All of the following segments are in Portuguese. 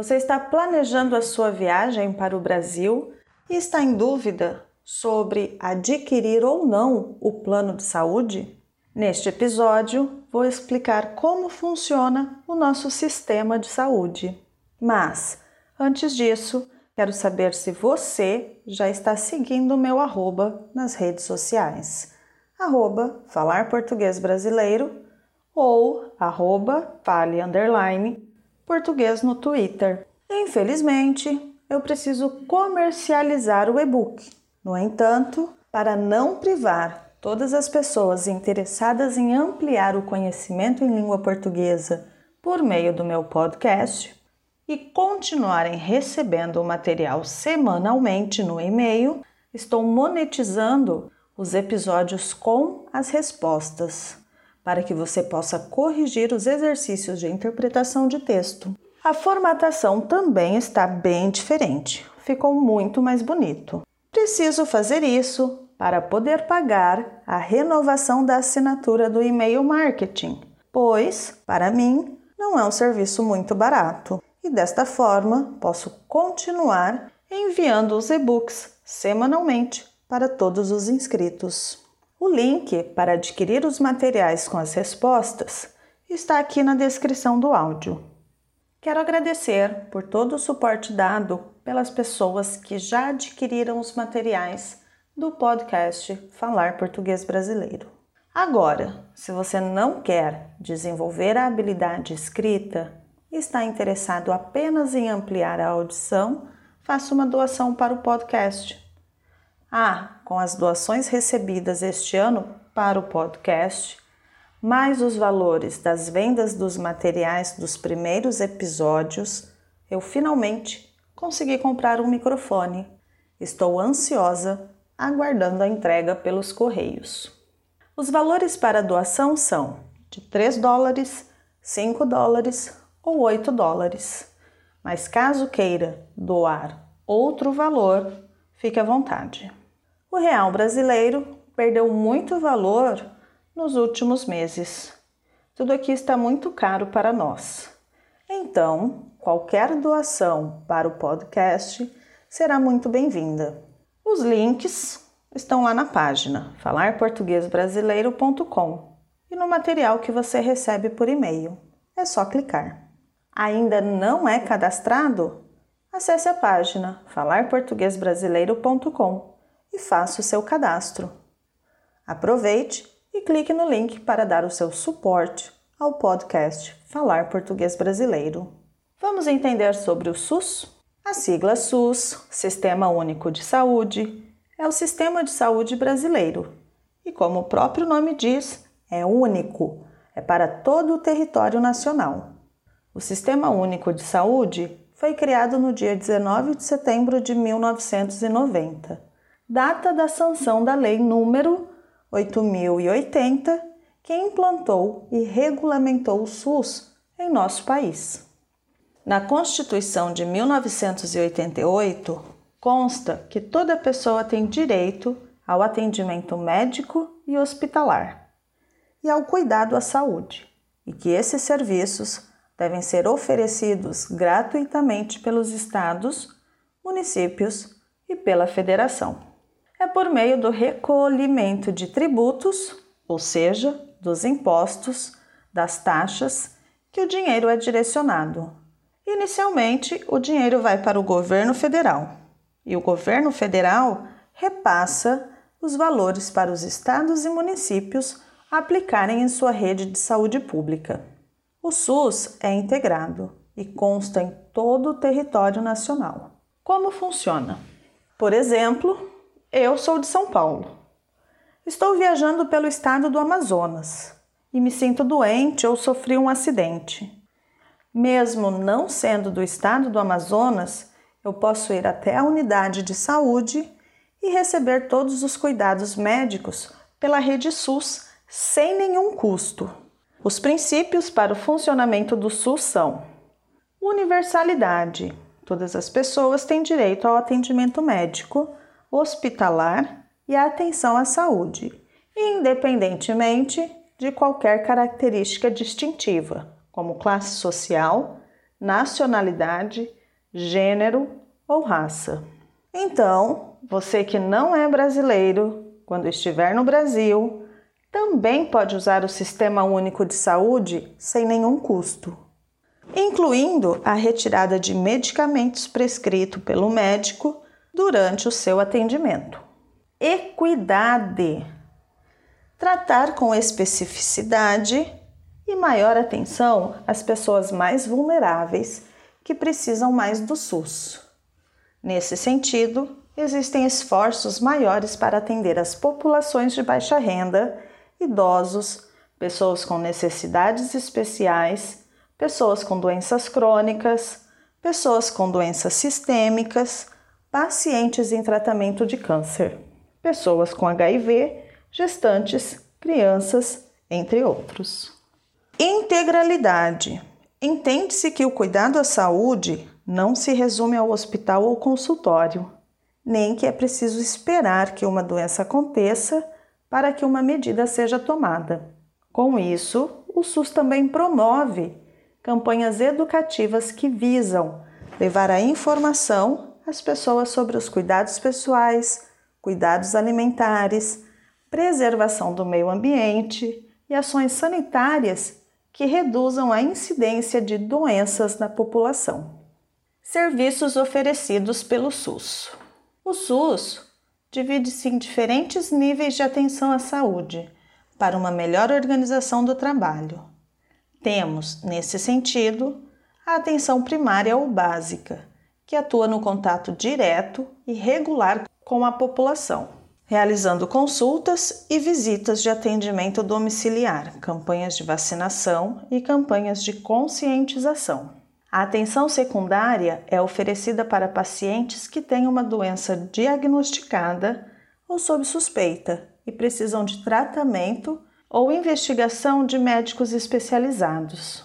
Você está planejando a sua viagem para o Brasil e está em dúvida sobre adquirir ou não o plano de saúde? Neste episódio, vou explicar como funciona o nosso sistema de saúde. Mas, antes disso, quero saber se você já está seguindo o meu arroba nas redes sociais. Arroba Falar Português Brasileiro ou arroba Fale Underline Português no Twitter. Infelizmente, eu preciso comercializar o e-book. No entanto, para não privar todas as pessoas interessadas em ampliar o conhecimento em língua portuguesa por meio do meu podcast e continuarem recebendo o material semanalmente no e-mail, estou monetizando os episódios com as respostas, para que você possa corrigir os exercícios de interpretação de texto. A formatação também está bem diferente, ficou muito mais bonito. Preciso fazer isso para poder pagar a renovação da assinatura do e-mail marketing, pois, para mim, não é um serviço muito barato. E desta forma, posso continuar enviando os e-books semanalmente para todos os inscritos. O link para adquirir os materiais com as respostas está aqui na descrição do áudio. Quero agradecer por todo o suporte dado pelas pessoas que já adquiriram os materiais do podcast Falar Português Brasileiro. Agora, se você não quer desenvolver a habilidade escrita e está interessado apenas em ampliar a audição, faça uma doação para o podcast. Ah, com as doações recebidas este ano para o podcast, mais os valores das vendas dos materiais dos primeiros episódios, eu finalmente consegui comprar um microfone. Estou ansiosa aguardando a entrega pelos correios. Os valores para doação são de 3 dólares, 5 dólares ou 8 dólares. Mas caso queira doar outro valor, fique à vontade. O real brasileiro perdeu muito valor nos últimos meses. Tudo aqui está muito caro para nós. Então, qualquer doação para o podcast será muito bem-vinda. Os links estão lá na página falarportuguesbrasileiro.com e no material que você recebe por e-mail. É só clicar. Ainda não é cadastrado? Acesse a página falarportuguesbrasileiro.com e faça o seu cadastro. Aproveite e clique no link para dar o seu suporte ao podcast Falar Português Brasileiro. Vamos entender sobre o SUS? A sigla SUS, Sistema Único de Saúde, é o sistema de saúde brasileiro e, como o próprio nome diz, é único, é para todo o território nacional. O Sistema Único de Saúde foi criado no dia 19 de setembro de 1990, data da sanção da Lei número 8080, que implantou e regulamentou o SUS em nosso país. Na Constituição de 1988, consta que toda pessoa tem direito ao atendimento médico e hospitalar e ao cuidado à saúde, e que esses serviços devem ser oferecidos gratuitamente pelos estados, municípios e pela federação. É por meio do recolhimento de tributos, ou seja, dos impostos, das taxas, que o dinheiro é direcionado Inicialmente, o dinheiro vai para o governo federal e o governo federal repassa os valores para os estados e municípios aplicarem em sua rede de saúde pública. O SUS é integrado e consta em todo o território nacional. Como funciona? Por exemplo, eu sou de São Paulo. Estou viajando pelo estado do Amazonas e me sinto doente ou sofri um acidente. Mesmo não sendo do estado do Amazonas, eu posso ir até a unidade de saúde e receber todos os cuidados médicos pela rede SUS sem nenhum custo. Os princípios para o funcionamento do SUS são: universalidade. Todas as pessoas têm direito ao atendimento médico, hospitalar e à atenção à saúde, independentemente de qualquer característica distintiva como classe social, nacionalidade, gênero ou raça. Então, você que não é brasileiro, quando estiver no Brasil, também pode usar o Sistema Único de Saúde sem nenhum custo, incluindo a retirada de medicamentos prescritos pelo médico durante o seu atendimento. Equidade tratar com especificidade e maior atenção as pessoas mais vulneráveis que precisam mais do SUS. Nesse sentido, existem esforços maiores para atender as populações de baixa renda, idosos, pessoas com necessidades especiais, pessoas com doenças crônicas, pessoas com doenças sistêmicas, pacientes em tratamento de câncer, pessoas com HIV, gestantes, crianças, entre outros. Integralidade. Entende-se que o cuidado à saúde não se resume ao hospital ou consultório, nem que é preciso esperar que uma doença aconteça para que uma medida seja tomada. Com isso, o SUS também promove campanhas educativas que visam levar a informação às pessoas sobre os cuidados pessoais, cuidados alimentares, preservação do meio ambiente e ações sanitárias que reduzam a incidência de doenças na população. Serviços oferecidos pelo SUS. O SUS divide-se em diferentes níveis de atenção à saúde para uma melhor organização do trabalho. Temos, nesse sentido, a atenção primária ou básica, que atua no contato direto e regular com a população realizando consultas e visitas de atendimento domiciliar, campanhas de vacinação e campanhas de conscientização. A atenção secundária é oferecida para pacientes que têm uma doença diagnosticada ou sob suspeita e precisam de tratamento ou investigação de médicos especializados.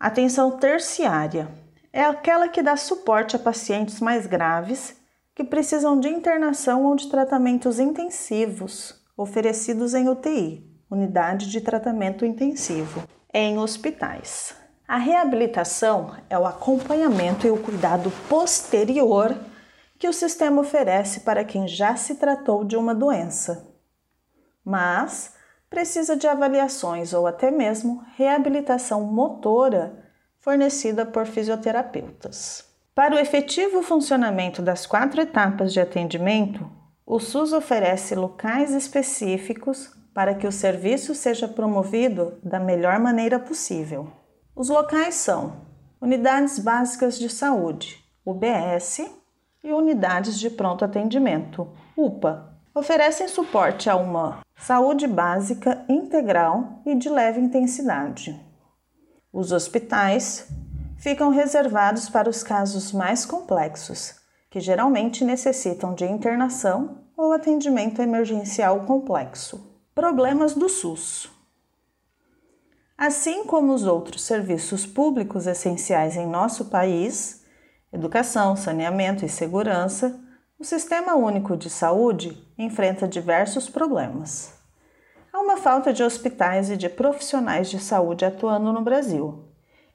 Atenção terciária é aquela que dá suporte a pacientes mais graves que precisam de internação ou de tratamentos intensivos oferecidos em UTI, unidade de tratamento intensivo, em hospitais. A reabilitação é o acompanhamento e o cuidado posterior que o sistema oferece para quem já se tratou de uma doença, mas precisa de avaliações ou até mesmo reabilitação motora fornecida por fisioterapeutas. Para o efetivo funcionamento das quatro etapas de atendimento, o SUS oferece locais específicos para que o serviço seja promovido da melhor maneira possível. Os locais são Unidades Básicas de Saúde, UBS, e Unidades de Pronto Atendimento, UPA. Oferecem suporte a uma saúde básica integral e de leve intensidade. Os hospitais ficam reservados para os casos mais complexos, que geralmente necessitam de internação ou atendimento emergencial complexo. Problemas do SUS. Assim como os outros serviços públicos essenciais em nosso país, educação, saneamento e segurança, o Sistema Único de Saúde enfrenta diversos problemas. Uma falta de hospitais e de profissionais de saúde atuando no Brasil,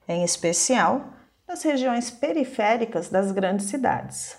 em especial nas regiões periféricas das grandes cidades,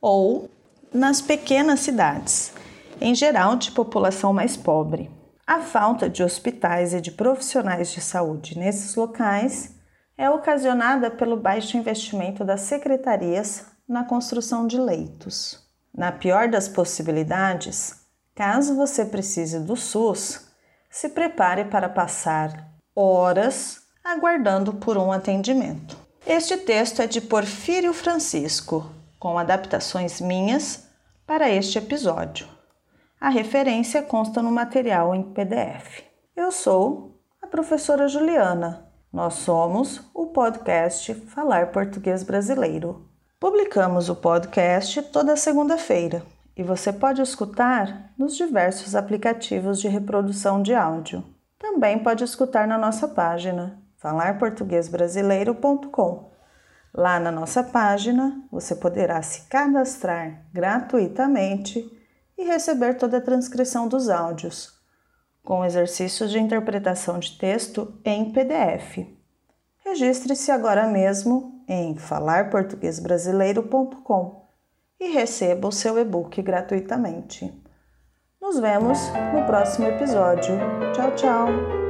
ou nas pequenas cidades, em geral de população mais pobre. A falta de hospitais e de profissionais de saúde nesses locais é ocasionada pelo baixo investimento das secretarias na construção de leitos. Na pior das possibilidades, caso você precise do SUS, se prepare para passar horas aguardando por um atendimento. Este texto é de Porfírio Francisco, com adaptações minhas para este episódio. A referência consta no material em PDF. Eu sou a professora Juliana. Nós somos o podcast Falar Português Brasileiro. Publicamos o podcast toda segunda-feira e você pode escutar nos diversos aplicativos de reprodução de áudio. Também pode escutar na nossa página falarportuguesbrasileiro.com. Lá na nossa página você poderá se cadastrar gratuitamente e receber toda a transcrição dos áudios, com exercícios de interpretação de texto em PDF. Registre-se agora mesmo em falarportuguesbrasileiro.com e receba o seu e-book gratuitamente. Nos vemos no próximo episódio. Tchau, tchau!